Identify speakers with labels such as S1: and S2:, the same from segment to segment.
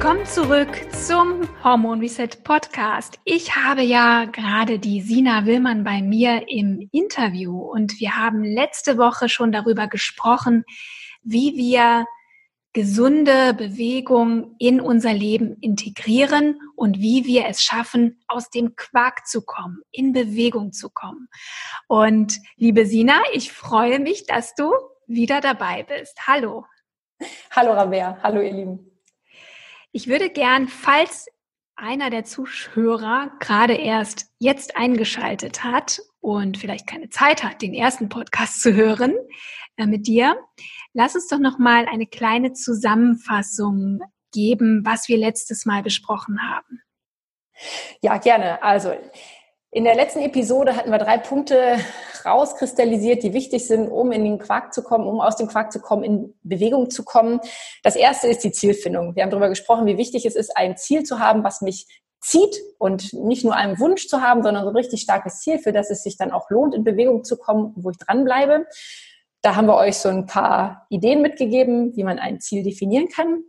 S1: Willkommen zurück zum Hormon Reset Podcast. Ich habe ja gerade die Sina Willmann bei mir im Interview und wir haben letzte Woche schon darüber gesprochen, wie wir gesunde Bewegung in unser Leben integrieren und wie wir es schaffen, aus dem Quark zu kommen, in Bewegung zu kommen. Und liebe Sina, ich freue mich, dass du wieder dabei bist. Hallo.
S2: Hallo Rabea, hallo ihr Lieben.
S1: Ich würde gern, falls einer der Zuhörer gerade erst jetzt eingeschaltet hat und vielleicht keine Zeit hat, den ersten Podcast zu hören äh, mit dir, lass uns doch noch mal eine kleine Zusammenfassung geben, was wir letztes Mal besprochen haben.
S2: Ja, gerne. Also in der letzten Episode hatten wir drei Punkte rauskristallisiert, die wichtig sind, um in den Quark zu kommen, um aus dem Quark zu kommen, in Bewegung zu kommen. Das erste ist die Zielfindung. Wir haben darüber gesprochen, wie wichtig es ist, ein Ziel zu haben, was mich zieht und nicht nur einen Wunsch zu haben, sondern so ein richtig starkes Ziel, für das es sich dann auch lohnt, in Bewegung zu kommen, wo ich dranbleibe. Da haben wir euch so ein paar Ideen mitgegeben, wie man ein Ziel definieren kann.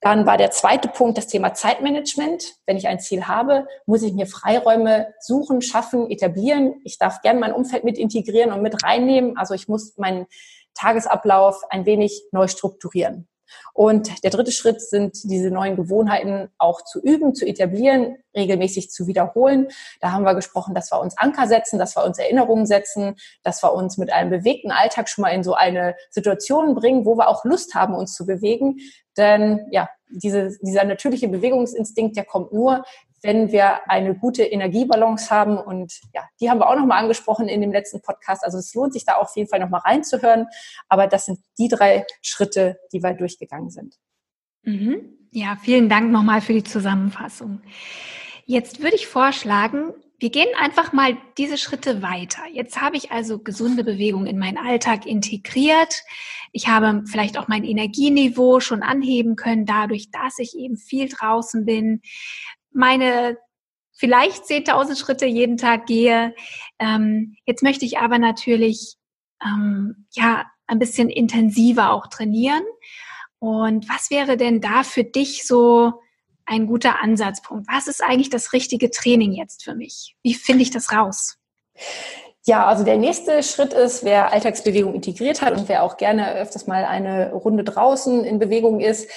S2: Dann war der zweite Punkt das Thema Zeitmanagement. Wenn ich ein Ziel habe, muss ich mir Freiräume suchen, schaffen, etablieren. Ich darf gerne mein Umfeld mit integrieren und mit reinnehmen. Also ich muss meinen Tagesablauf ein wenig neu strukturieren. Und der dritte Schritt sind diese neuen Gewohnheiten auch zu üben, zu etablieren, regelmäßig zu wiederholen. Da haben wir gesprochen, dass wir uns Anker setzen, dass wir uns Erinnerungen setzen, dass wir uns mit einem bewegten Alltag schon mal in so eine Situation bringen, wo wir auch Lust haben, uns zu bewegen. Denn ja, diese, dieser natürliche Bewegungsinstinkt, der kommt nur, wenn wir eine gute Energiebalance haben. Und ja, die haben wir auch nochmal angesprochen in dem letzten Podcast. Also es lohnt sich da auf jeden Fall nochmal reinzuhören. Aber das sind die drei Schritte, die wir durchgegangen sind.
S1: Mhm. Ja, vielen Dank nochmal für die Zusammenfassung. Jetzt würde ich vorschlagen, wir gehen einfach mal diese Schritte weiter. Jetzt habe ich also gesunde Bewegung in meinen Alltag integriert. Ich habe vielleicht auch mein Energieniveau schon anheben können, dadurch, dass ich eben viel draußen bin meine vielleicht 10.000 Schritte jeden Tag gehe. Ähm, jetzt möchte ich aber natürlich ähm, ja ein bisschen intensiver auch trainieren. Und was wäre denn da für dich so ein guter Ansatzpunkt? Was ist eigentlich das richtige Training jetzt für mich? Wie finde ich das raus?
S2: Ja, also der nächste Schritt ist, wer Alltagsbewegung integriert hat und wer auch gerne öfters mal eine Runde draußen in Bewegung ist,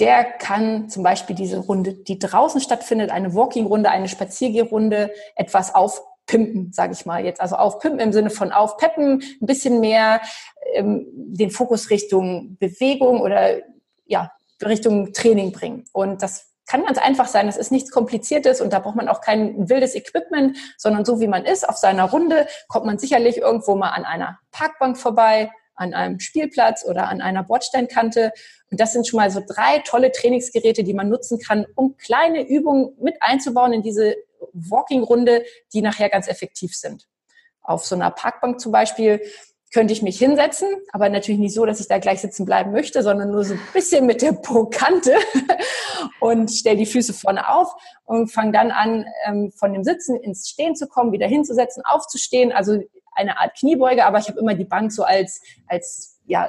S2: der kann zum Beispiel diese Runde, die draußen stattfindet, eine Walking-Runde, eine Spaziergehrunde, etwas aufpimpen, sage ich mal jetzt. Also aufpimpen im Sinne von aufpeppen, ein bisschen mehr ähm, den Fokus Richtung Bewegung oder ja, Richtung Training bringen. Und das kann ganz einfach sein. Das ist nichts Kompliziertes und da braucht man auch kein wildes Equipment, sondern so wie man ist, auf seiner Runde kommt man sicherlich irgendwo mal an einer Parkbank vorbei, an einem Spielplatz oder an einer Bordsteinkante und das sind schon mal so drei tolle Trainingsgeräte, die man nutzen kann, um kleine Übungen mit einzubauen in diese Walking-Runde, die nachher ganz effektiv sind. Auf so einer Parkbank zum Beispiel könnte ich mich hinsetzen, aber natürlich nicht so, dass ich da gleich sitzen bleiben möchte, sondern nur so ein bisschen mit der Po-Kante und stelle die Füße vorne auf und fange dann an, ähm, von dem Sitzen ins Stehen zu kommen, wieder hinzusetzen, aufzustehen, also eine Art Kniebeuge, aber ich habe immer die Bank so als, als ja,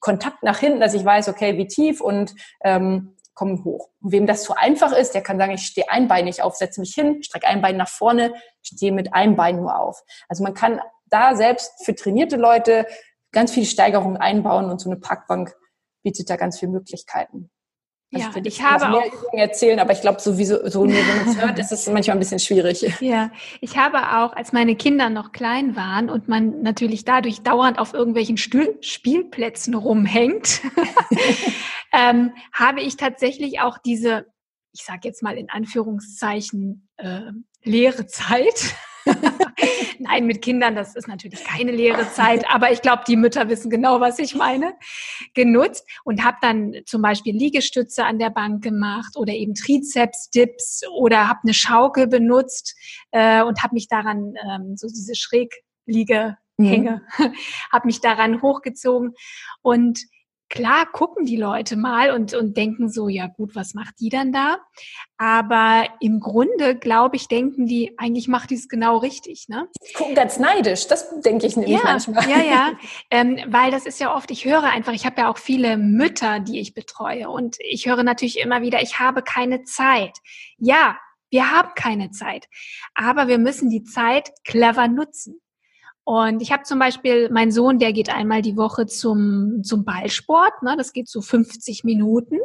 S2: Kontakt nach hinten, dass ich weiß, okay, wie tief und ähm, komme hoch. Und wem das zu einfach ist, der kann sagen, ich stehe einbeinig auf, setze mich hin, strecke ein Bein nach vorne, stehe mit einem Bein nur auf. Also man kann da selbst für trainierte Leute ganz viele Steigerungen einbauen und so eine Parkbank bietet da ganz viele Möglichkeiten.
S1: Also ja, ich habe
S2: mehr auch Übungen erzählen, aber ich glaube, sowieso, so nur wenn man es hört, ist es manchmal ein bisschen schwierig.
S1: Ja, ich habe auch, als meine Kinder noch klein waren und man natürlich dadurch dauernd auf irgendwelchen Stuhl Spielplätzen rumhängt, ähm, habe ich tatsächlich auch diese, ich sage jetzt mal in Anführungszeichen, äh, leere Zeit Nein, mit Kindern, das ist natürlich keine leere Zeit, aber ich glaube, die Mütter wissen genau, was ich meine, genutzt und habe dann zum Beispiel Liegestütze an der Bank gemacht oder eben Trizeps-Dips oder habe eine Schaukel benutzt äh, und habe mich daran ähm, so diese Schrägliege hänge, mhm. habe mich daran hochgezogen und klar gucken die Leute mal und, und denken so, ja gut, was macht die dann da? Aber im Grunde, glaube ich, denken die, eigentlich macht die es genau richtig. Ne?
S2: Gucken ganz neidisch, das denke ich nämlich
S1: ja,
S2: manchmal.
S1: Ja, ja, ähm, weil das ist ja oft, ich höre einfach, ich habe ja auch viele Mütter, die ich betreue und ich höre natürlich immer wieder, ich habe keine Zeit. Ja, wir haben keine Zeit, aber wir müssen die Zeit clever nutzen. Und ich habe zum Beispiel meinen Sohn, der geht einmal die Woche zum, zum Ballsport. Ne? Das geht so 50 Minuten.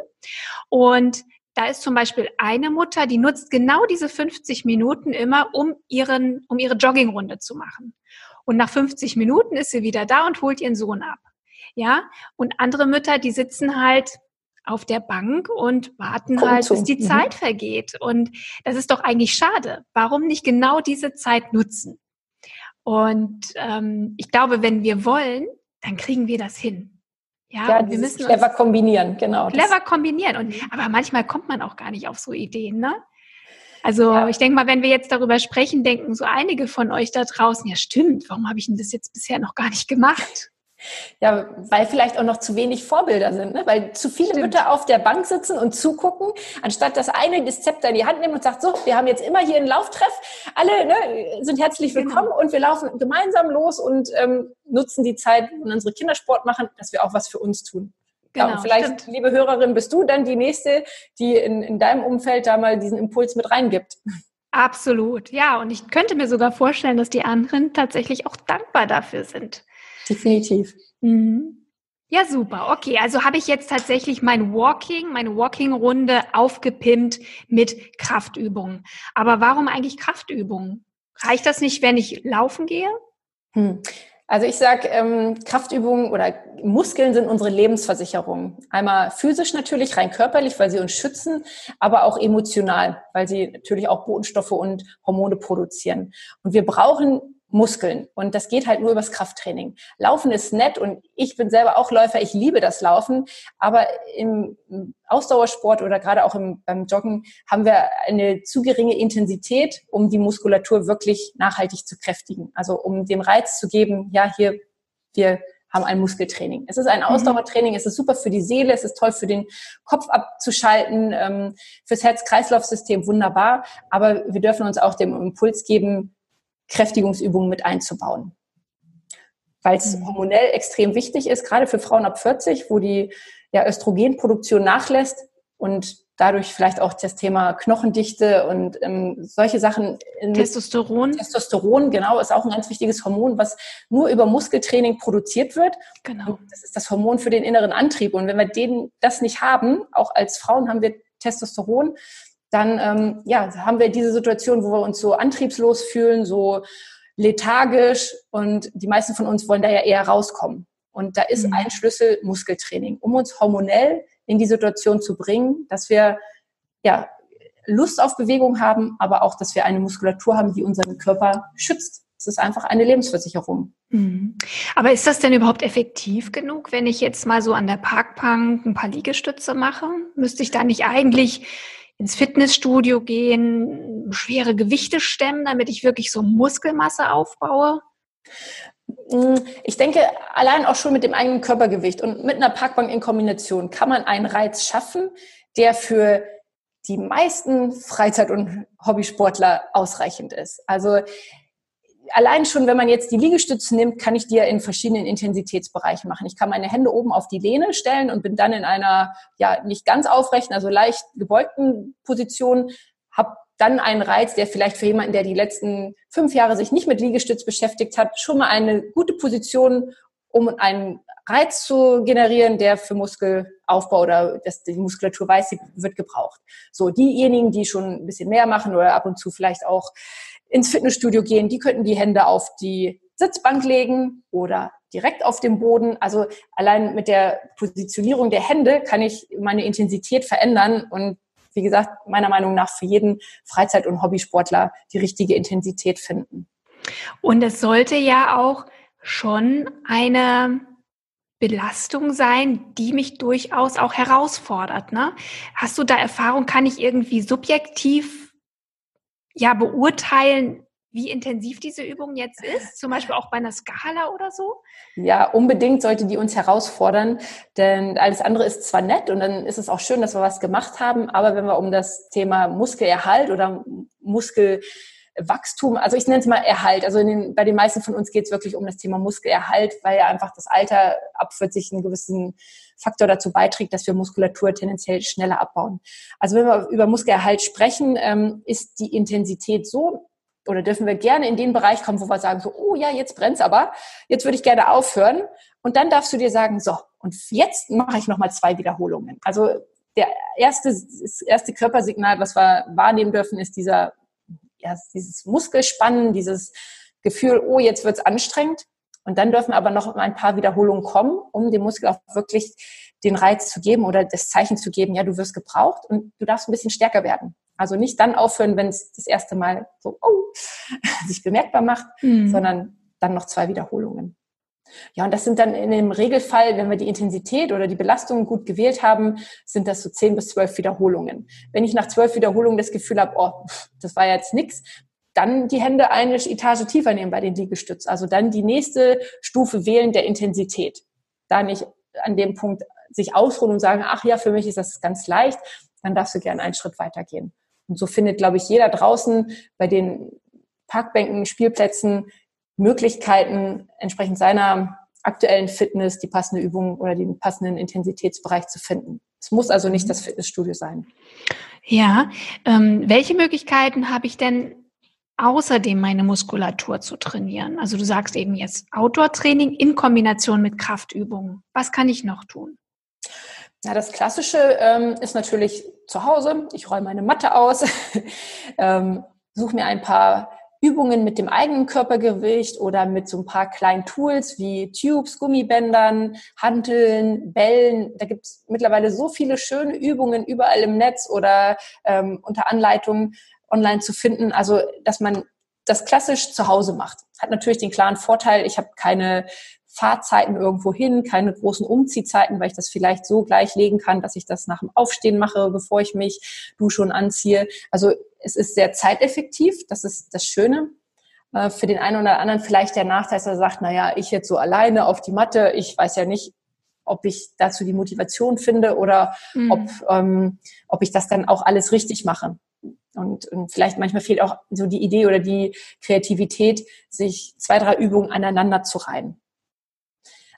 S1: Und da ist zum Beispiel eine Mutter, die nutzt genau diese 50 Minuten immer, um, ihren, um ihre Joggingrunde zu machen. Und nach 50 Minuten ist sie wieder da und holt ihren Sohn ab. Ja, und andere Mütter, die sitzen halt auf der Bank und warten Kommt halt, bis die mhm. Zeit vergeht. Und das ist doch eigentlich schade. Warum nicht genau diese Zeit nutzen? Und ähm, ich glaube, wenn wir wollen, dann kriegen wir das hin.
S2: Ja, ja wir müssen clever kombinieren, genau.
S1: Clever kombinieren. Und, aber manchmal kommt man auch gar nicht auf so Ideen, ne? Also ja. ich denke mal, wenn wir jetzt darüber sprechen, denken so einige von euch da draußen, ja stimmt, warum habe ich denn das jetzt bisher noch gar nicht gemacht?
S2: Ja, weil vielleicht auch noch zu wenig Vorbilder sind, ne? weil zu viele Stimmt. Mütter auf der Bank sitzen und zugucken, anstatt dass eine das Zepter in die Hand nimmt und sagt, so, wir haben jetzt immer hier einen Lauftreff, alle ne, sind herzlich genau. willkommen genau. und wir laufen gemeinsam los und ähm, nutzen die Zeit, wenn unsere Kinder Sport machen, dass wir auch was für uns tun. Genau, ja, vielleicht, stimmt. liebe Hörerin, bist du dann die Nächste, die in, in deinem Umfeld da mal diesen Impuls mit reingibt.
S1: Absolut, ja. Und ich könnte mir sogar vorstellen, dass die anderen tatsächlich auch dankbar dafür sind.
S2: Definitiv.
S1: Mhm. Ja, super. Okay, also habe ich jetzt tatsächlich mein Walking, meine Walking-Runde aufgepimpt mit Kraftübungen. Aber warum eigentlich Kraftübungen? Reicht das nicht, wenn ich laufen gehe?
S2: Hm. Also ich sage, ähm, Kraftübungen oder Muskeln sind unsere Lebensversicherung. Einmal physisch natürlich, rein körperlich, weil sie uns schützen, aber auch emotional, weil sie natürlich auch Botenstoffe und Hormone produzieren. Und wir brauchen Muskeln. Und das geht halt nur übers Krafttraining. Laufen ist nett und ich bin selber auch Läufer, ich liebe das Laufen, aber im Ausdauersport oder gerade auch im, beim Joggen haben wir eine zu geringe Intensität, um die Muskulatur wirklich nachhaltig zu kräftigen. Also um den Reiz zu geben, ja, hier, wir haben ein Muskeltraining. Es ist ein mhm. Ausdauertraining, es ist super für die Seele, es ist toll für den Kopf abzuschalten, ähm, fürs Herz-Kreislauf-System wunderbar, aber wir dürfen uns auch dem Impuls geben, Kräftigungsübungen mit einzubauen. Weil es mhm. hormonell extrem wichtig ist, gerade für Frauen ab 40, wo die ja, Östrogenproduktion nachlässt und dadurch vielleicht auch das Thema Knochendichte und ähm, solche Sachen.
S1: Testosteron.
S2: Testosteron, genau, ist auch ein ganz wichtiges Hormon, was nur über Muskeltraining produziert wird.
S1: Genau.
S2: Das ist das Hormon für den inneren Antrieb. Und wenn wir den, das nicht haben, auch als Frauen haben wir Testosteron, dann ähm, ja, haben wir diese Situation, wo wir uns so antriebslos fühlen, so lethargisch und die meisten von uns wollen da ja eher rauskommen. Und da ist mhm. ein Schlüssel Muskeltraining, um uns hormonell in die Situation zu bringen, dass wir ja Lust auf Bewegung haben, aber auch, dass wir eine Muskulatur haben, die unseren Körper schützt. Es ist einfach eine Lebensversicherung.
S1: Mhm. Aber ist das denn überhaupt effektiv genug, wenn ich jetzt mal so an der Parkbank ein paar Liegestütze mache? Müsste ich da nicht eigentlich ins Fitnessstudio gehen, schwere Gewichte stemmen, damit ich wirklich so Muskelmasse aufbaue?
S2: Mm, ich denke, allein auch schon mit dem eigenen Körpergewicht und mit einer Parkbank in Kombination kann man einen Reiz schaffen, der für die meisten Freizeit- und Hobbysportler ausreichend ist. Also allein schon, wenn man jetzt die Liegestütze nimmt, kann ich die ja in verschiedenen Intensitätsbereichen machen. Ich kann meine Hände oben auf die Lehne stellen und bin dann in einer, ja, nicht ganz aufrechten, also leicht gebeugten Position, habe dann einen Reiz, der vielleicht für jemanden, der die letzten fünf Jahre sich nicht mit Liegestütz beschäftigt hat, schon mal eine gute Position, um einen Reiz zu generieren, der für Muskelaufbau oder dass die Muskulatur weiß, sie wird gebraucht. So, diejenigen, die schon ein bisschen mehr machen oder ab und zu vielleicht auch ins Fitnessstudio gehen, die könnten die Hände auf die Sitzbank legen oder direkt auf dem Boden. Also allein mit der Positionierung der Hände kann ich meine Intensität verändern und wie gesagt, meiner Meinung nach für jeden Freizeit- und Hobbysportler die richtige Intensität finden.
S1: Und es sollte ja auch schon eine Belastung sein, die mich durchaus auch herausfordert. Ne? Hast du da Erfahrung? Kann ich irgendwie subjektiv ja beurteilen, wie intensiv diese Übung jetzt ist? Zum Beispiel auch bei einer Skala oder so?
S2: Ja, unbedingt sollte die uns herausfordern, denn alles andere ist zwar nett und dann ist es auch schön, dass wir was gemacht haben, aber wenn wir um das Thema Muskelerhalt oder Muskel Wachstum, also ich nenne es mal Erhalt. Also den, bei den meisten von uns geht es wirklich um das Thema Muskelerhalt, weil ja einfach das Alter ab 40 einen gewissen Faktor dazu beiträgt, dass wir Muskulatur tendenziell schneller abbauen. Also wenn wir über Muskelerhalt sprechen, ähm, ist die Intensität so, oder dürfen wir gerne in den Bereich kommen, wo wir sagen, so, oh ja, jetzt brennt's aber, jetzt würde ich gerne aufhören. Und dann darfst du dir sagen, so, und jetzt mache ich nochmal zwei Wiederholungen. Also der erste, das erste Körpersignal, was wir wahrnehmen dürfen, ist dieser ja, dieses Muskelspannen, dieses Gefühl, oh, jetzt wird's anstrengend. Und dann dürfen aber noch ein paar Wiederholungen kommen, um dem Muskel auch wirklich den Reiz zu geben oder das Zeichen zu geben, ja, du wirst gebraucht und du darfst ein bisschen stärker werden. Also nicht dann aufhören, wenn es das erste Mal so oh, sich bemerkbar macht, mhm. sondern dann noch zwei Wiederholungen. Ja, und das sind dann in dem Regelfall, wenn wir die Intensität oder die Belastung gut gewählt haben, sind das so zehn bis zwölf Wiederholungen. Wenn ich nach zwölf Wiederholungen das Gefühl habe, oh, das war jetzt nix, dann die Hände eine Etage tiefer nehmen bei den Liegestützen. Also dann die nächste Stufe wählen der Intensität. Da nicht an dem Punkt sich ausruhen und sagen, ach ja, für mich ist das ganz leicht, dann darfst du gerne einen Schritt weitergehen. Und so findet, glaube ich, jeder draußen bei den Parkbänken, Spielplätzen Möglichkeiten, entsprechend seiner aktuellen Fitness die passende Übung oder den passenden Intensitätsbereich zu finden. Es muss also nicht das Fitnessstudio sein.
S1: Ja, ähm, welche Möglichkeiten habe ich denn außerdem meine Muskulatur zu trainieren? Also du sagst eben jetzt Outdoor-Training in Kombination mit Kraftübungen. Was kann ich noch tun?
S2: Ja, das Klassische ähm, ist natürlich zu Hause. Ich räume meine Matte aus, ähm, suche mir ein paar Übungen mit dem eigenen Körpergewicht oder mit so ein paar kleinen Tools wie Tubes, Gummibändern, Hanteln, Bällen. Da gibt es mittlerweile so viele schöne Übungen überall im Netz oder ähm, unter Anleitung online zu finden. Also, dass man das klassisch zu Hause macht. Hat natürlich den klaren Vorteil, ich habe keine Fahrzeiten irgendwo hin, keine großen Umziehzeiten, weil ich das vielleicht so gleich legen kann, dass ich das nach dem Aufstehen mache, bevor ich mich dusche und anziehe. Also es ist sehr zeiteffektiv, das ist das Schöne. Äh, für den einen oder anderen vielleicht der Nachteil, dass er sagt, na ja, ich jetzt so alleine auf die Matte, ich weiß ja nicht, ob ich dazu die Motivation finde oder mhm. ob, ähm, ob ich das dann auch alles richtig mache. Und, und vielleicht manchmal fehlt auch so die Idee oder die Kreativität, sich zwei, drei Übungen aneinander zu reihen.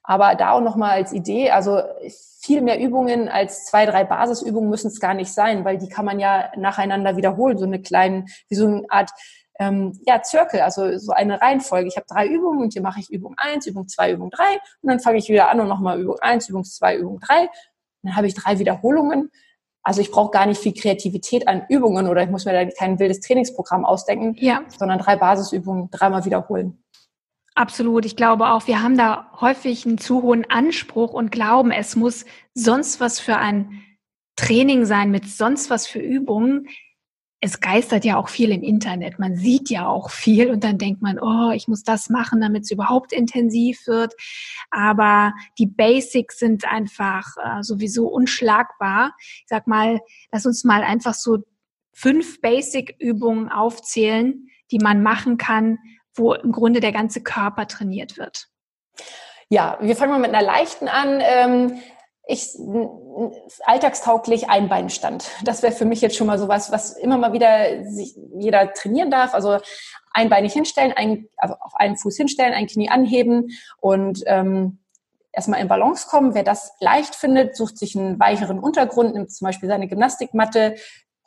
S2: Aber da auch nochmal als Idee, also viel mehr Übungen als zwei, drei Basisübungen müssen es gar nicht sein, weil die kann man ja nacheinander wiederholen, so eine kleine, wie so eine Art ähm, ja, Zirkel, also so eine Reihenfolge. Ich habe drei Übungen und hier mache ich Übung eins, Übung zwei, Übung drei und dann fange ich wieder an und nochmal Übung eins, Übung zwei, Übung drei. Dann habe ich drei Wiederholungen. Also ich brauche gar nicht viel Kreativität an Übungen oder ich muss mir da kein wildes Trainingsprogramm ausdenken, ja. sondern drei Basisübungen dreimal wiederholen.
S1: Absolut. Ich glaube auch, wir haben da häufig einen zu hohen Anspruch und glauben, es muss sonst was für ein Training sein mit sonst was für Übungen. Es geistert ja auch viel im Internet. Man sieht ja auch viel und dann denkt man, oh, ich muss das machen, damit es überhaupt intensiv wird. Aber die Basics sind einfach äh, sowieso unschlagbar. Ich sag mal, lass uns mal einfach so fünf Basic-Übungen aufzählen, die man machen kann, wo im Grunde der ganze Körper trainiert wird?
S2: Ja, wir fangen mal mit einer leichten an. Ich alltagstauglich Einbeinstand. Das wäre für mich jetzt schon mal sowas, was immer mal wieder sich jeder trainieren darf. Also einbeinig hinstellen, ein, also auf einen Fuß hinstellen, ein Knie anheben und ähm, erstmal in Balance kommen. Wer das leicht findet, sucht sich einen weicheren Untergrund, nimmt zum Beispiel seine Gymnastikmatte,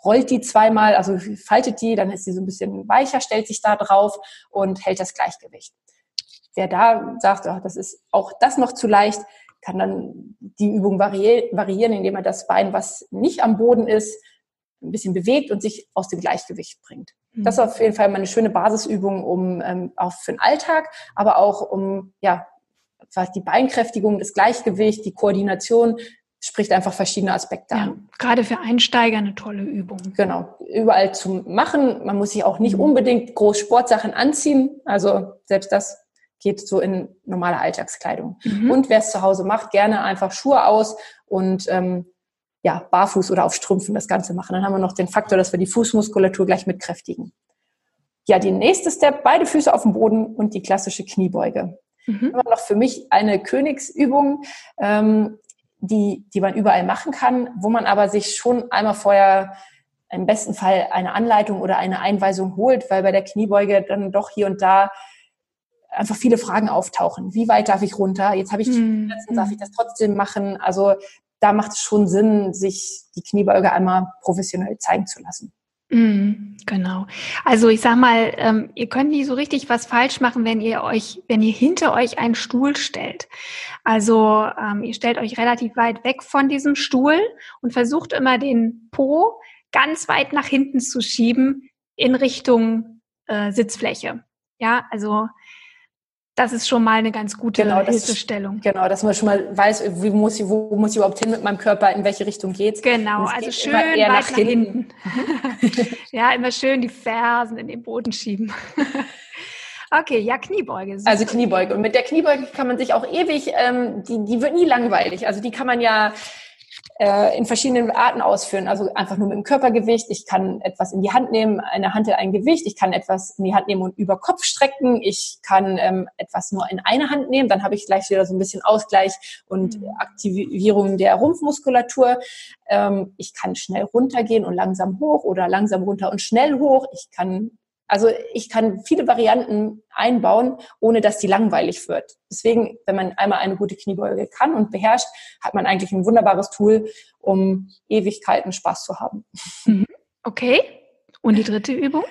S2: rollt die zweimal, also faltet die, dann ist sie so ein bisschen weicher, stellt sich da drauf und hält das Gleichgewicht. Wer da sagt, oh, das ist auch das noch zu leicht, kann dann die Übung variieren, indem er das Bein, was nicht am Boden ist, ein bisschen bewegt und sich aus dem Gleichgewicht bringt. Mhm. Das ist auf jeden Fall mal eine schöne Basisübung, um ähm, auch für den Alltag, aber auch um ja die Beinkräftigung, das Gleichgewicht, die Koordination spricht einfach verschiedene Aspekte ja, an.
S1: Gerade für Einsteiger eine tolle Übung.
S2: Genau, überall zu machen. Man muss sich auch nicht mhm. unbedingt groß Sportsachen anziehen. Also selbst das geht so in normale Alltagskleidung. Mhm. Und wer es zu Hause macht, gerne einfach Schuhe aus und ähm, ja, barfuß oder auf Strümpfen das Ganze machen. Dann haben wir noch den Faktor, dass wir die Fußmuskulatur gleich mitkräftigen. Ja, die nächste Step, beide Füße auf dem Boden und die klassische Kniebeuge. Mhm. Immer noch für mich eine Königsübung, ähm, die, die man überall machen kann, wo man aber sich schon einmal vorher im besten Fall eine Anleitung oder eine Einweisung holt, weil bei der Kniebeuge dann doch hier und da einfach viele Fragen auftauchen. Wie weit darf ich runter? Jetzt habe ich mhm. Schmerzen, darf ich das trotzdem machen? Also da macht es schon Sinn, sich die Kniebeuge einmal professionell zeigen zu lassen.
S1: Mm, genau. Also ich sag mal, ähm, ihr könnt nicht so richtig was falsch machen, wenn ihr euch, wenn ihr hinter euch einen Stuhl stellt. Also ähm, ihr stellt euch relativ weit weg von diesem Stuhl und versucht immer den Po ganz weit nach hinten zu schieben in Richtung äh, Sitzfläche. Ja, also das ist schon mal eine ganz gute genau, Hilfestellung.
S2: genau, dass man schon mal weiß, wie muss ich, wo muss ich überhaupt hin mit meinem Körper, in welche Richtung geht's.
S1: Genau, also geht schön weit nach, nach hinten. hinten. ja, immer schön die Fersen in den Boden schieben. Okay, ja, Kniebeuge.
S2: Also Kniebeuge. Und mit der Kniebeuge kann man sich auch ewig, ähm, die, die wird nie langweilig. Also die kann man ja äh, in verschiedenen Arten ausführen. Also einfach nur mit dem Körpergewicht. Ich kann etwas in die Hand nehmen, eine Hand ein Gewicht. Ich kann etwas in die Hand nehmen und über Kopf strecken. Ich kann ähm, etwas nur in eine Hand nehmen. Dann habe ich gleich wieder so ein bisschen Ausgleich und mhm. Aktivierung der Rumpfmuskulatur. Ähm, ich kann schnell runtergehen und langsam hoch oder langsam runter und schnell hoch. Ich kann also ich kann viele Varianten einbauen, ohne dass die langweilig wird. Deswegen, wenn man einmal eine gute Kniebeuge kann und beherrscht, hat man eigentlich ein wunderbares Tool, um Ewigkeiten Spaß zu haben.
S1: Mhm. Okay. Und die dritte Übung?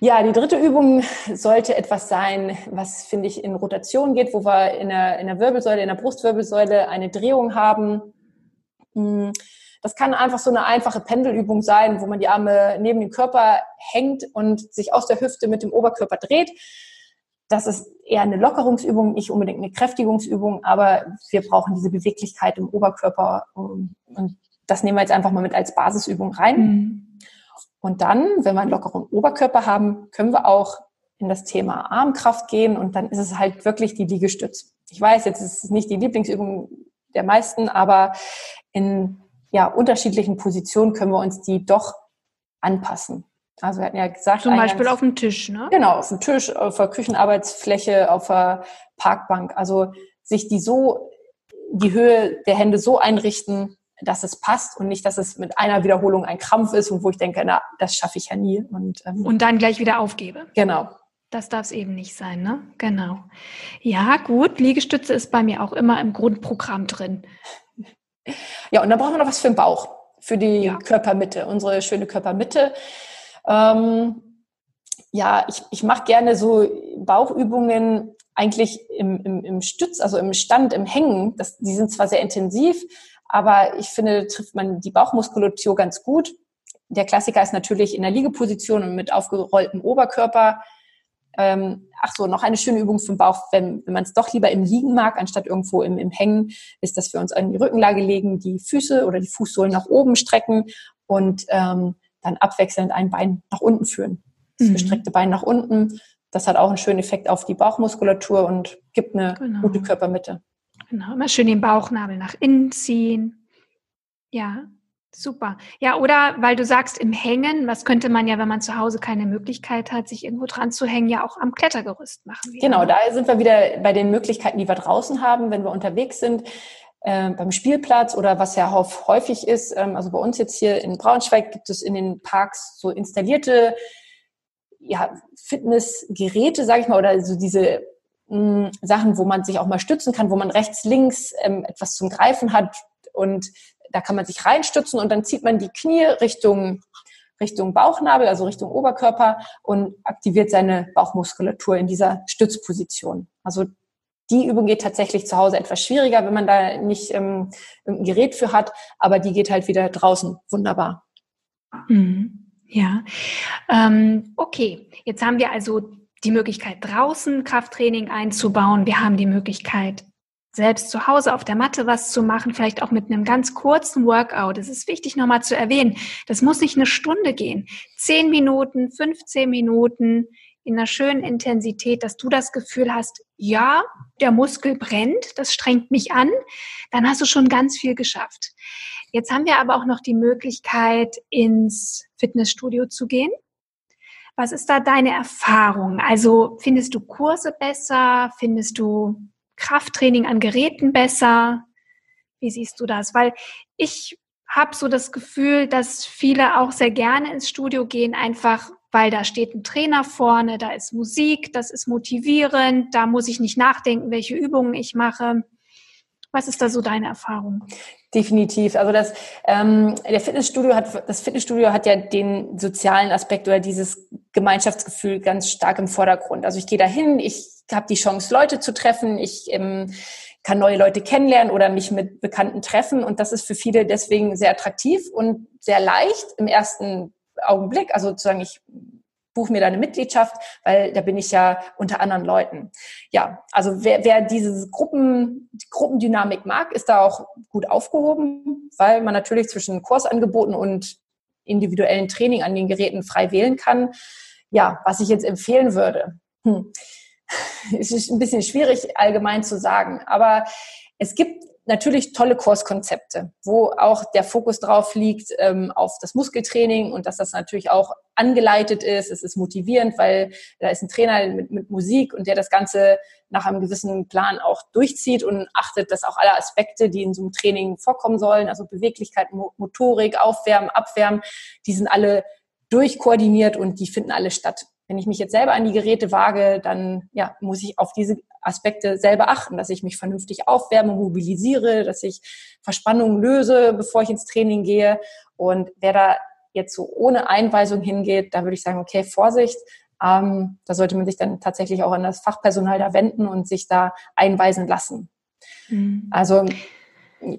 S2: Ja, die dritte Übung sollte etwas sein, was, finde ich, in Rotation geht, wo wir in der, in der Wirbelsäule, in der Brustwirbelsäule eine Drehung haben. Hm, das kann einfach so eine einfache Pendelübung sein, wo man die Arme neben den Körper hängt und sich aus der Hüfte mit dem Oberkörper dreht. Das ist eher eine Lockerungsübung, nicht unbedingt eine Kräftigungsübung, aber wir brauchen diese Beweglichkeit im Oberkörper und das nehmen wir jetzt einfach mal mit als Basisübung rein. Mhm. Und dann, wenn wir einen lockeren Oberkörper haben, können wir auch in das Thema Armkraft gehen und dann ist es halt wirklich die Liegestütz. Ich weiß, jetzt ist es nicht die Lieblingsübung der meisten, aber in ja, unterschiedlichen Positionen können wir uns die doch anpassen. Also wir hatten ja gesagt.
S1: Zum Beispiel auf dem Tisch, ne?
S2: Genau, auf dem Tisch, auf der Küchenarbeitsfläche, auf der Parkbank. Also sich die so, die Höhe der Hände so einrichten, dass es passt und nicht, dass es mit einer Wiederholung ein Krampf ist und wo ich denke, na, das schaffe ich ja nie. Und,
S1: ähm, und dann gleich wieder aufgebe.
S2: Genau.
S1: Das darf es eben nicht sein, ne? Genau. Ja, gut. Liegestütze ist bei mir auch immer im Grundprogramm drin.
S2: Ja, und dann brauchen wir noch was für den Bauch, für die ja. Körpermitte, unsere schöne Körpermitte. Ähm, ja, ich, ich mache gerne so Bauchübungen eigentlich im, im, im Stütz, also im Stand, im Hängen. Das, die sind zwar sehr intensiv, aber ich finde, trifft man die Bauchmuskulatur ganz gut. Der Klassiker ist natürlich in der Liegeposition und mit aufgerolltem Oberkörper. Ähm, ach so, noch eine schöne Übung für den Bauch, wenn, wenn man es doch lieber im Liegen mag, anstatt irgendwo im, im Hängen, ist, dass wir uns in die Rückenlage legen, die Füße oder die Fußsohlen nach oben strecken und ähm, dann abwechselnd ein Bein nach unten führen. Das mhm. gestreckte Bein nach unten, das hat auch einen schönen Effekt auf die Bauchmuskulatur und gibt eine genau. gute Körpermitte.
S1: Genau, immer schön den Bauchnabel nach innen ziehen. Ja, Super. Ja, oder weil du sagst, im Hängen, was könnte man ja, wenn man zu Hause keine Möglichkeit hat, sich irgendwo dran zu hängen, ja auch am Klettergerüst machen.
S2: Genau, da sind wir wieder bei den Möglichkeiten, die wir draußen haben, wenn wir unterwegs sind. Äh, beim Spielplatz oder was ja häufig ist, ähm, also bei uns jetzt hier in Braunschweig gibt es in den Parks so installierte ja, Fitnessgeräte, sage ich mal, oder so diese mh, mm, Sachen, wo man sich auch mal stützen kann, wo man rechts, links ähm, etwas zum Greifen hat und da kann man sich reinstützen und dann zieht man die Knie Richtung, Richtung Bauchnabel, also Richtung Oberkörper und aktiviert seine Bauchmuskulatur in dieser Stützposition. Also die Übung geht tatsächlich zu Hause etwas schwieriger, wenn man da nicht ähm, ein Gerät für hat, aber die geht halt wieder draußen wunderbar.
S1: Mhm. Ja, ähm, okay. Jetzt haben wir also die Möglichkeit, draußen Krafttraining einzubauen. Wir haben die Möglichkeit, selbst zu Hause auf der Matte was zu machen, vielleicht auch mit einem ganz kurzen Workout. Es ist wichtig nochmal zu erwähnen, das muss nicht eine Stunde gehen. Zehn Minuten, 15 Minuten in einer schönen Intensität, dass du das Gefühl hast, ja, der Muskel brennt, das strengt mich an, dann hast du schon ganz viel geschafft. Jetzt haben wir aber auch noch die Möglichkeit, ins Fitnessstudio zu gehen. Was ist da deine Erfahrung? Also findest du Kurse besser? Findest du Krafttraining an Geräten besser? Wie siehst du das? Weil ich habe so das Gefühl, dass viele auch sehr gerne ins Studio gehen, einfach weil da steht ein Trainer vorne, da ist Musik, das ist motivierend, da muss ich nicht nachdenken, welche Übungen ich mache. Was ist da so deine Erfahrung?
S2: Definitiv. Also das, ähm, der Fitnessstudio hat, das Fitnessstudio hat ja den sozialen Aspekt oder dieses Gemeinschaftsgefühl ganz stark im Vordergrund. Also ich gehe dahin, ich habe die Chance, Leute zu treffen, ich ähm, kann neue Leute kennenlernen oder mich mit Bekannten treffen und das ist für viele deswegen sehr attraktiv und sehr leicht im ersten Augenblick. Also sozusagen, ich buche mir da eine Mitgliedschaft, weil da bin ich ja unter anderen Leuten. Ja, also wer, wer diese Gruppen, die Gruppendynamik mag, ist da auch gut aufgehoben, weil man natürlich zwischen Kursangeboten und individuellen Training an den Geräten frei wählen kann. Ja, was ich jetzt empfehlen würde, hm, es ist ein bisschen schwierig allgemein zu sagen, aber es gibt natürlich tolle Kurskonzepte, wo auch der Fokus drauf liegt ähm, auf das Muskeltraining und dass das natürlich auch angeleitet ist. Es ist motivierend, weil da ist ein Trainer mit, mit Musik und der das Ganze nach einem gewissen Plan auch durchzieht und achtet, dass auch alle Aspekte, die in so einem Training vorkommen sollen, also Beweglichkeit, Motorik, Aufwärmen, Abwärmen, die sind alle durchkoordiniert und die finden alle statt. Wenn ich mich jetzt selber an die Geräte wage, dann ja, muss ich auf diese Aspekte selber achten, dass ich mich vernünftig aufwärme, mobilisiere, dass ich Verspannungen löse, bevor ich ins Training gehe. Und wer da jetzt so ohne Einweisung hingeht, da würde ich sagen, okay, Vorsicht. Ähm, da sollte man sich dann tatsächlich auch an das Fachpersonal da wenden und sich da einweisen lassen. Mhm.
S1: Also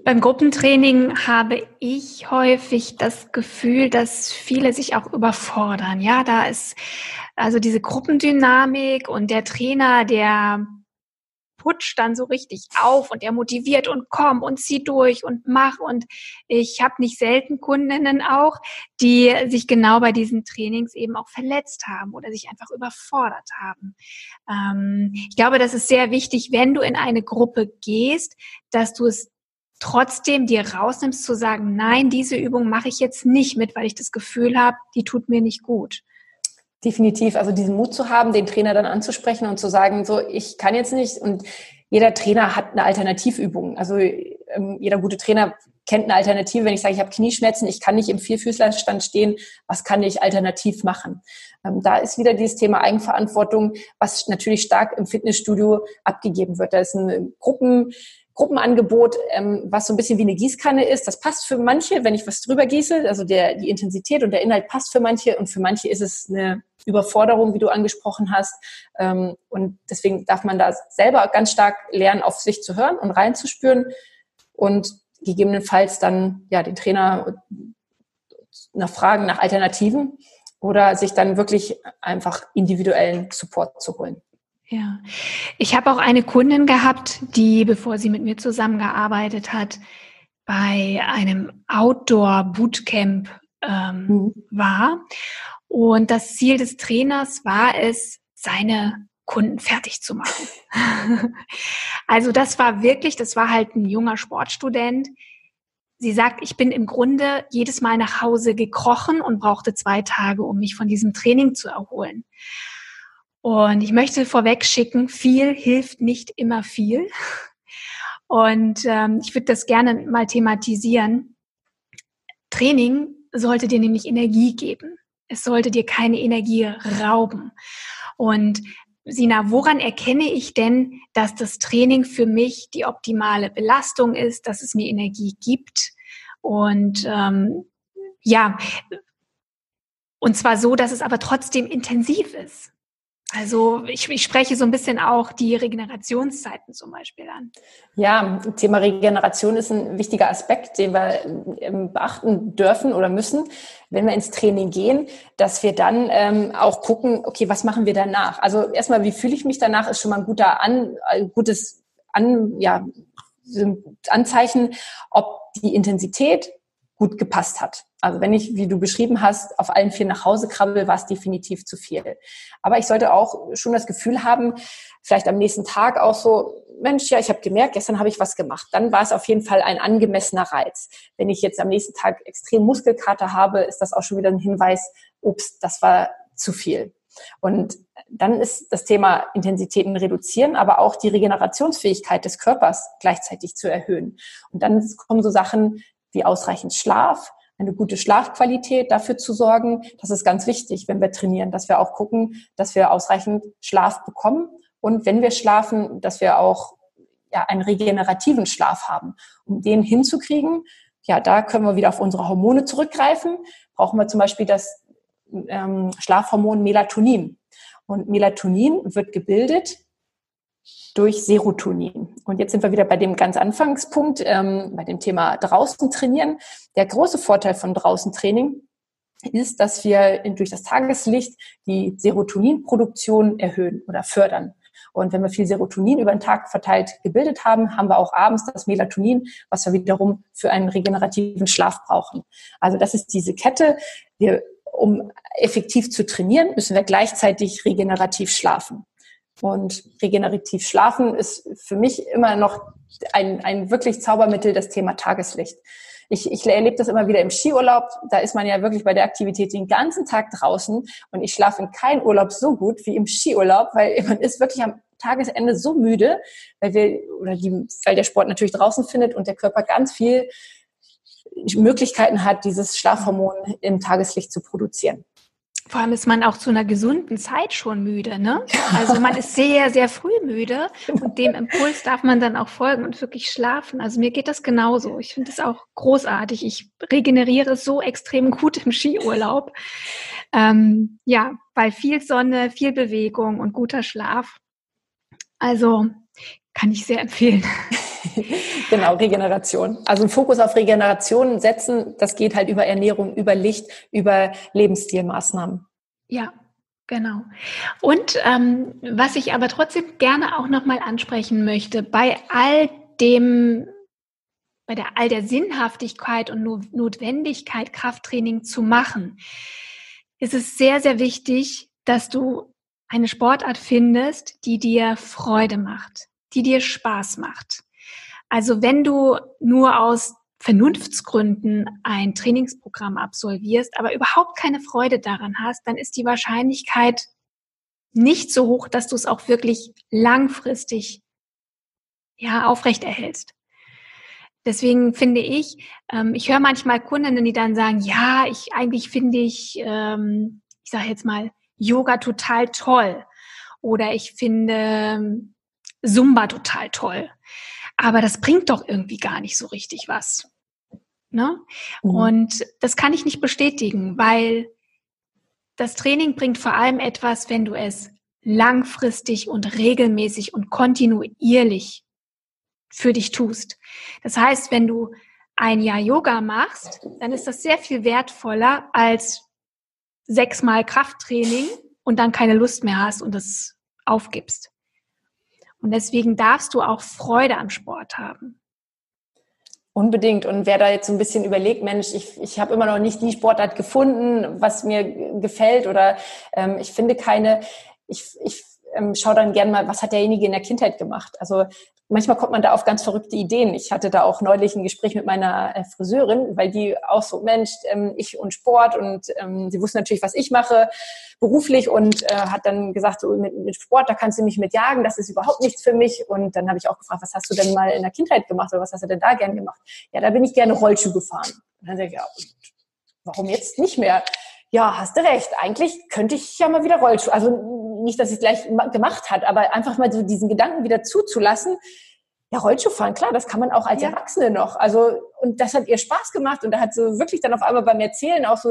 S1: beim Gruppentraining habe ich häufig das Gefühl, dass viele sich auch überfordern. Ja, da ist also diese Gruppendynamik und der Trainer, der putscht dann so richtig auf und er motiviert und komm und zieh durch und mach. Und ich habe nicht selten Kundinnen auch, die sich genau bei diesen Trainings eben auch verletzt haben oder sich einfach überfordert haben. Ähm, ich glaube, das ist sehr wichtig, wenn du in eine Gruppe gehst, dass du es trotzdem dir rausnimmst zu sagen, nein, diese Übung mache ich jetzt nicht mit, weil ich das Gefühl habe, die tut mir nicht gut.
S2: Definitiv, also diesen Mut zu haben, den Trainer dann anzusprechen und zu sagen, so, ich kann jetzt nicht und jeder Trainer hat eine Alternativübung. Also ähm, jeder gute Trainer kennt eine Alternative. Wenn ich sage, ich habe Knieschmerzen, ich kann nicht im Vierfüßlerstand stehen, was kann ich alternativ machen? Ähm, da ist wieder dieses Thema Eigenverantwortung, was natürlich stark im Fitnessstudio abgegeben wird. Da ist ein Gruppen Gruppenangebot, ähm, was so ein bisschen wie eine Gießkanne ist. Das passt für manche, wenn ich was drüber gieße. Also der, die Intensität und der Inhalt passt für manche und für manche ist es eine Überforderung, wie du angesprochen hast. Ähm, und deswegen darf man da selber ganz stark lernen, auf sich zu hören und reinzuspüren und gegebenenfalls dann ja den Trainer nach Fragen nach Alternativen oder sich dann wirklich einfach individuellen Support zu holen.
S1: Ja, ich habe auch eine Kundin gehabt, die, bevor sie mit mir zusammengearbeitet hat, bei einem Outdoor-Bootcamp ähm, mhm. war. Und das Ziel des Trainers war es, seine Kunden fertig zu machen. also das war wirklich, das war halt ein junger Sportstudent. Sie sagt, ich bin im Grunde jedes Mal nach Hause gekrochen und brauchte zwei Tage, um mich von diesem Training zu erholen. Und ich möchte vorweg schicken, viel hilft nicht immer viel. Und ähm, ich würde das gerne mal thematisieren. Training sollte dir nämlich Energie geben. Es sollte dir keine Energie rauben. Und Sina, woran erkenne ich denn, dass das Training für mich die optimale Belastung ist, dass es mir Energie gibt? Und ähm, ja, und zwar so, dass es aber trotzdem intensiv ist. Also ich, ich, spreche so ein bisschen auch die Regenerationszeiten zum Beispiel an.
S2: Ja, Thema Regeneration ist ein wichtiger Aspekt, den wir ähm, beachten dürfen oder müssen, wenn wir ins Training gehen, dass wir dann ähm, auch gucken, okay, was machen wir danach? Also erstmal, wie fühle ich mich danach, ist schon mal ein guter an, ein gutes an, ja, Anzeichen, ob die Intensität gut gepasst hat. Also wenn ich, wie du beschrieben hast, auf allen vier nach Hause krabbel, war es definitiv zu viel. Aber ich sollte auch schon das Gefühl haben, vielleicht am nächsten Tag auch so, Mensch, ja, ich habe gemerkt, gestern habe ich was gemacht. Dann war es auf jeden Fall ein angemessener Reiz. Wenn ich jetzt am nächsten Tag extrem Muskelkater habe, ist das auch schon wieder ein Hinweis, ups, das war zu viel. Und dann ist das Thema Intensitäten reduzieren, aber auch die Regenerationsfähigkeit des Körpers gleichzeitig zu erhöhen. Und dann kommen so Sachen wie ausreichend Schlaf, eine gute Schlafqualität dafür zu sorgen. Das ist ganz wichtig, wenn wir trainieren, dass wir auch gucken, dass wir ausreichend Schlaf bekommen. Und wenn wir schlafen, dass wir auch ja, einen regenerativen Schlaf haben. Um den hinzukriegen, ja, da können wir wieder auf unsere Hormone zurückgreifen. Brauchen wir zum Beispiel das ähm, Schlafhormon Melatonin. Und Melatonin wird gebildet durch Serotonin. Und jetzt sind wir wieder bei dem ganz Anfangspunkt, ähm, bei dem Thema draußen trainieren. Der große Vorteil von draußen Training ist, dass wir durch das Tageslicht die Serotoninproduktion erhöhen oder fördern. Und wenn wir viel Serotonin über den Tag verteilt gebildet haben, haben wir auch abends das Melatonin, was wir wiederum für einen regenerativen Schlaf brauchen. Also das ist diese Kette. Wir, um effektiv zu trainieren, müssen wir gleichzeitig regenerativ schlafen. Und regenerativ schlafen ist für mich immer noch ein, ein wirklich Zaubermittel, das Thema Tageslicht. Ich, ich erlebe das immer wieder im Skiurlaub. Da ist man ja wirklich bei der Aktivität den ganzen Tag draußen. Und ich schlafe in keinem Urlaub so gut wie im Skiurlaub, weil man ist wirklich am Tagesende so müde, weil wir, oder die, weil der Sport natürlich draußen findet und der Körper ganz viel Möglichkeiten hat, dieses Schlafhormon im Tageslicht zu produzieren.
S1: Vor allem ist man auch zu einer gesunden Zeit schon müde, ne? Also man ist sehr, sehr früh müde und dem Impuls darf man dann auch folgen und wirklich schlafen. Also mir geht das genauso. Ich finde es auch großartig. Ich regeneriere so extrem gut im Skiurlaub. Ähm, ja, weil viel Sonne, viel Bewegung und guter Schlaf. Also kann ich sehr empfehlen.
S2: genau, Regeneration. Also ein Fokus auf Regeneration setzen, das geht halt über Ernährung, über Licht, über Lebensstilmaßnahmen.
S1: Ja, Genau. Und ähm, was ich aber trotzdem gerne auch nochmal ansprechen möchte, bei all dem, bei der all der Sinnhaftigkeit und Notwendigkeit, Krafttraining zu machen, ist es sehr, sehr wichtig, dass du eine Sportart findest, die dir Freude macht, die dir Spaß macht. Also wenn du nur aus Vernunftsgründen ein Trainingsprogramm absolvierst, aber überhaupt keine Freude daran hast, dann ist die Wahrscheinlichkeit nicht so hoch, dass du es auch wirklich langfristig ja aufrechterhältst. Deswegen finde ich, ähm, ich höre manchmal Kundinnen, die dann sagen, ja, ich eigentlich finde ich, ähm, ich sage jetzt mal, Yoga total toll oder ich finde Zumba total toll aber das bringt doch irgendwie gar nicht so richtig was. Ne? Mhm. Und das kann ich nicht bestätigen, weil das Training bringt vor allem etwas, wenn du es langfristig und regelmäßig und kontinuierlich für dich tust. Das heißt, wenn du ein Jahr Yoga machst, dann ist das sehr viel wertvoller als sechsmal Krafttraining und dann keine Lust mehr hast und es aufgibst. Und deswegen darfst du auch Freude am Sport haben.
S2: Unbedingt. Und wer da jetzt so ein bisschen überlegt, Mensch, ich, ich habe immer noch nicht die Sportart gefunden, was mir gefällt oder ähm, ich finde keine, ich, ich ähm, schaue dann gern mal, was hat derjenige in der Kindheit gemacht. Also manchmal kommt man da auf ganz verrückte Ideen. Ich hatte da auch neulich ein Gespräch mit meiner äh, Friseurin, weil die auch so, Mensch, ähm, ich und Sport und ähm, sie wusste natürlich, was ich mache beruflich und äh, hat dann gesagt, so mit, mit Sport, da kannst du mich mit jagen, das ist überhaupt nichts für mich. Und dann habe ich auch gefragt, was hast du denn mal in der Kindheit gemacht oder was hast du denn da gern gemacht? Ja, da bin ich gerne Rollschuh gefahren. Und dann sage ich, ja, warum jetzt nicht mehr? Ja, hast du recht. Eigentlich könnte ich ja mal wieder Rollschuh. Also nicht, dass ich es gleich gemacht hat, aber einfach mal so diesen Gedanken wieder zuzulassen. Ja, Rollschuhfahren, klar, das kann man auch als ja. Erwachsene noch. Also, und das hat ihr Spaß gemacht und da hat so wirklich dann auf einmal beim Erzählen auch so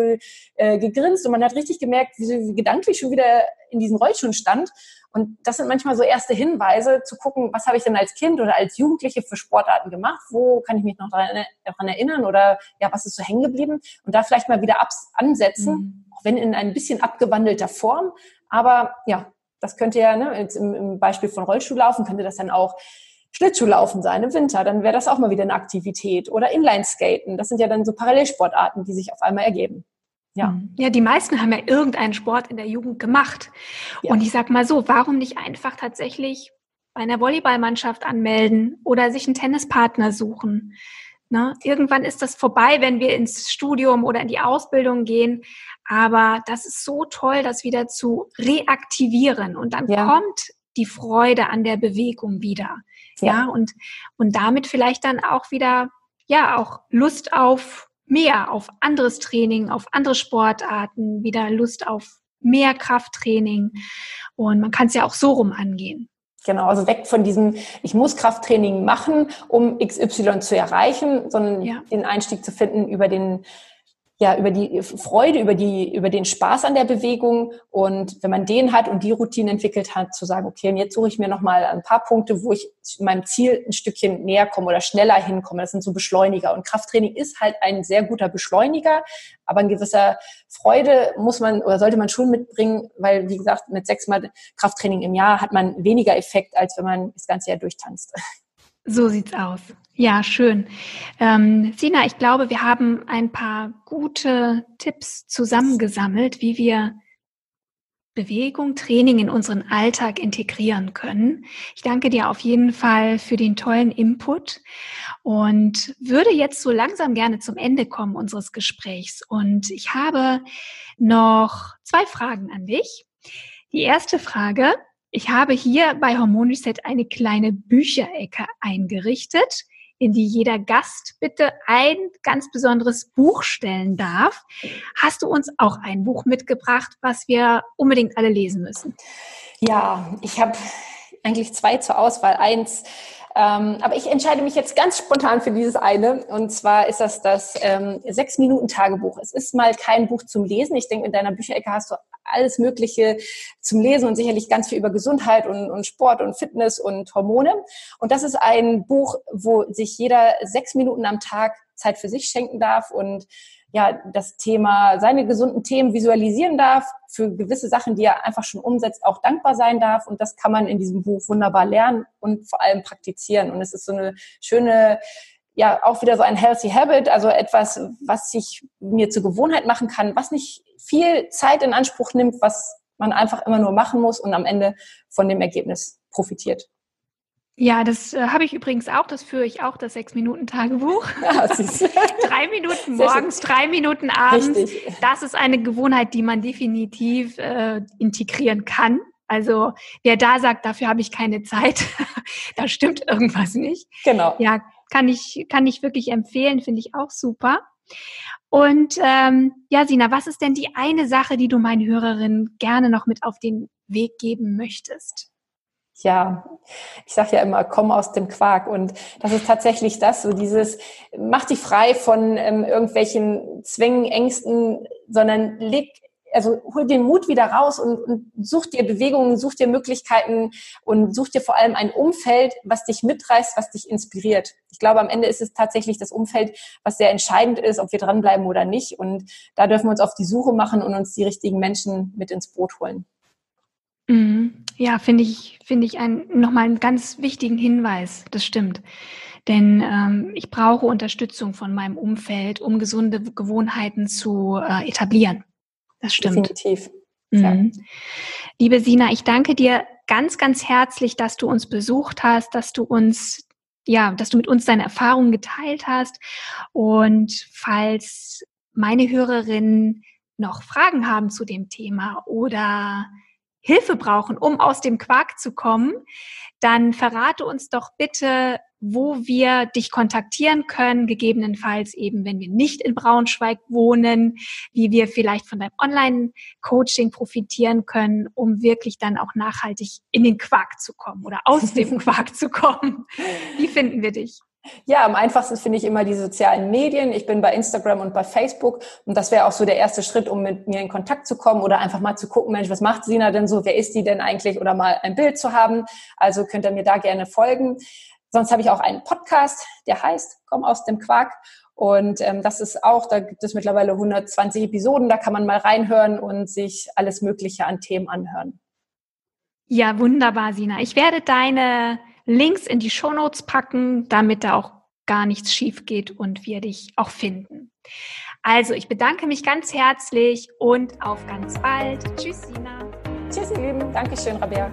S2: äh, gegrinst und man hat richtig gemerkt, wie sie gedanklich schon wieder in diesen Rollschuhen stand. Und das sind manchmal so erste Hinweise, zu gucken, was habe ich denn als Kind oder als Jugendliche für Sportarten gemacht? Wo kann ich mich noch daran erinnern oder ja, was ist so hängen geblieben? Und da vielleicht mal wieder ansetzen, mhm. auch wenn in ein bisschen abgewandelter Form, aber ja, das könnte ja, ne, jetzt im, im Beispiel von Rollstuhl laufen, könnte das dann auch Schlittschuhlaufen sein im Winter, dann wäre das auch mal wieder eine Aktivität. Oder Inlineskaten, das sind ja dann so Parallelsportarten, die sich auf einmal ergeben.
S1: Ja. Mhm. ja, die meisten haben ja irgendeinen Sport in der Jugend gemacht. Ja. Und ich sag mal so, warum nicht einfach tatsächlich bei einer Volleyballmannschaft anmelden oder sich einen Tennispartner suchen? Ne? Irgendwann ist das vorbei, wenn wir ins Studium oder in die Ausbildung gehen. Aber das ist so toll, das wieder zu reaktivieren. Und dann ja. kommt die Freude an der Bewegung wieder. Ja. ja, und, und damit vielleicht dann auch wieder, ja, auch Lust auf mehr, auf anderes Training, auf andere Sportarten, wieder Lust auf mehr Krafttraining. Und man kann es ja auch so rum angehen.
S2: Genau, also weg von diesem, ich muss Krafttraining machen, um XY zu erreichen, sondern ja. den Einstieg zu finden über den ja, über die Freude, über die, über den Spaß an der Bewegung. Und wenn man den hat und die Routine entwickelt hat, zu sagen, okay, und jetzt suche ich mir nochmal ein paar Punkte, wo ich meinem Ziel ein Stückchen näher komme oder schneller hinkomme. Das sind so Beschleuniger. Und Krafttraining ist halt ein sehr guter Beschleuniger. Aber ein gewisser Freude muss man oder sollte man schon mitbringen, weil, wie gesagt, mit sechsmal Krafttraining im Jahr hat man weniger Effekt, als wenn man das ganze Jahr durchtanzt.
S1: So sieht's aus. Ja, schön. Ähm, Sina, ich glaube, wir haben ein paar gute Tipps zusammengesammelt, wie wir Bewegung, Training in unseren Alltag integrieren können. Ich danke dir auf jeden Fall für den tollen Input und würde jetzt so langsam gerne zum Ende kommen unseres Gesprächs. Und ich habe noch zwei Fragen an dich. Die erste Frage, ich habe hier bei Harmonieset eine kleine Bücherecke eingerichtet in die jeder Gast bitte ein ganz besonderes Buch stellen darf. Hast du uns auch ein Buch mitgebracht, was wir unbedingt alle lesen müssen?
S2: Ja, ich habe eigentlich zwei zur Auswahl. Eins ähm, aber ich entscheide mich jetzt ganz spontan für dieses eine. Und zwar ist das das ähm, Sechs-Minuten-Tagebuch. Es ist mal kein Buch zum Lesen. Ich denke, in deiner Bücherecke hast du alles Mögliche zum Lesen und sicherlich ganz viel über Gesundheit und, und Sport und Fitness und Hormone. Und das ist ein Buch, wo sich jeder sechs Minuten am Tag Zeit für sich schenken darf und ja, das Thema, seine gesunden Themen visualisieren darf, für gewisse Sachen, die er einfach schon umsetzt, auch dankbar sein darf. Und das kann man in diesem Buch wunderbar lernen und vor allem praktizieren. Und es ist so eine schöne, ja, auch wieder so ein Healthy Habit, also etwas, was ich mir zur Gewohnheit machen kann, was nicht viel Zeit in Anspruch nimmt, was man einfach immer nur machen muss und am Ende von dem Ergebnis profitiert.
S1: Ja, das äh, habe ich übrigens auch, das führe ich auch, das Sechs-Minuten-Tagebuch. Ja, drei Minuten morgens, drei Minuten abends. Richtig. Das ist eine Gewohnheit, die man definitiv äh, integrieren kann. Also wer da sagt, dafür habe ich keine Zeit, da stimmt irgendwas nicht.
S2: Genau.
S1: Ja, kann ich, kann ich wirklich empfehlen, finde ich auch super. Und ähm, ja, Sina, was ist denn die eine Sache, die du meinen Hörerinnen gerne noch mit auf den Weg geben möchtest?
S2: Ja, ich sage ja immer, komm aus dem Quark. Und das ist tatsächlich das, so dieses, mach dich frei von ähm, irgendwelchen Zwängen, Ängsten, sondern leg, also hol den Mut wieder raus und, und such dir Bewegungen, such dir Möglichkeiten und such dir vor allem ein Umfeld, was dich mitreißt, was dich inspiriert. Ich glaube, am Ende ist es tatsächlich das Umfeld, was sehr entscheidend ist, ob wir dranbleiben oder nicht. Und da dürfen wir uns auf die Suche machen und uns die richtigen Menschen mit ins Boot holen.
S1: Mhm. Ja, finde ich, finde ich ein, nochmal einen ganz wichtigen Hinweis. Das stimmt. Denn ähm, ich brauche Unterstützung von meinem Umfeld, um gesunde Gewohnheiten zu äh, etablieren. Das stimmt.
S2: Definitiv.
S1: Mhm. Ja. Liebe Sina, ich danke dir ganz, ganz herzlich, dass du uns besucht hast, dass du uns, ja, dass du mit uns deine Erfahrungen geteilt hast. Und falls meine Hörerinnen noch Fragen haben zu dem Thema oder Hilfe brauchen, um aus dem Quark zu kommen, dann verrate uns doch bitte, wo wir dich kontaktieren können, gegebenenfalls eben, wenn wir nicht in Braunschweig wohnen, wie wir vielleicht von deinem Online-Coaching profitieren können, um wirklich dann auch nachhaltig in den Quark zu kommen oder aus dem Quark zu kommen. Wie finden wir dich?
S2: Ja, am einfachsten finde ich immer die sozialen Medien. Ich bin bei Instagram und bei Facebook und das wäre auch so der erste Schritt, um mit mir in Kontakt zu kommen oder einfach mal zu gucken, Mensch, was macht Sina denn so? Wer ist die denn eigentlich? Oder mal ein Bild zu haben. Also könnt ihr mir da gerne folgen. Sonst habe ich auch einen Podcast, der heißt Komm aus dem Quark. Und ähm, das ist auch, da gibt es mittlerweile 120 Episoden, da kann man mal reinhören und sich alles Mögliche an Themen anhören.
S1: Ja, wunderbar, Sina. Ich werde deine Links in die Shownotes packen, damit da auch gar nichts schief geht und wir dich auch finden. Also, ich bedanke mich ganz herzlich und auf ganz bald. Tschüss, Sina.
S2: Tschüss, ihr Lieben. Dankeschön, Rabea.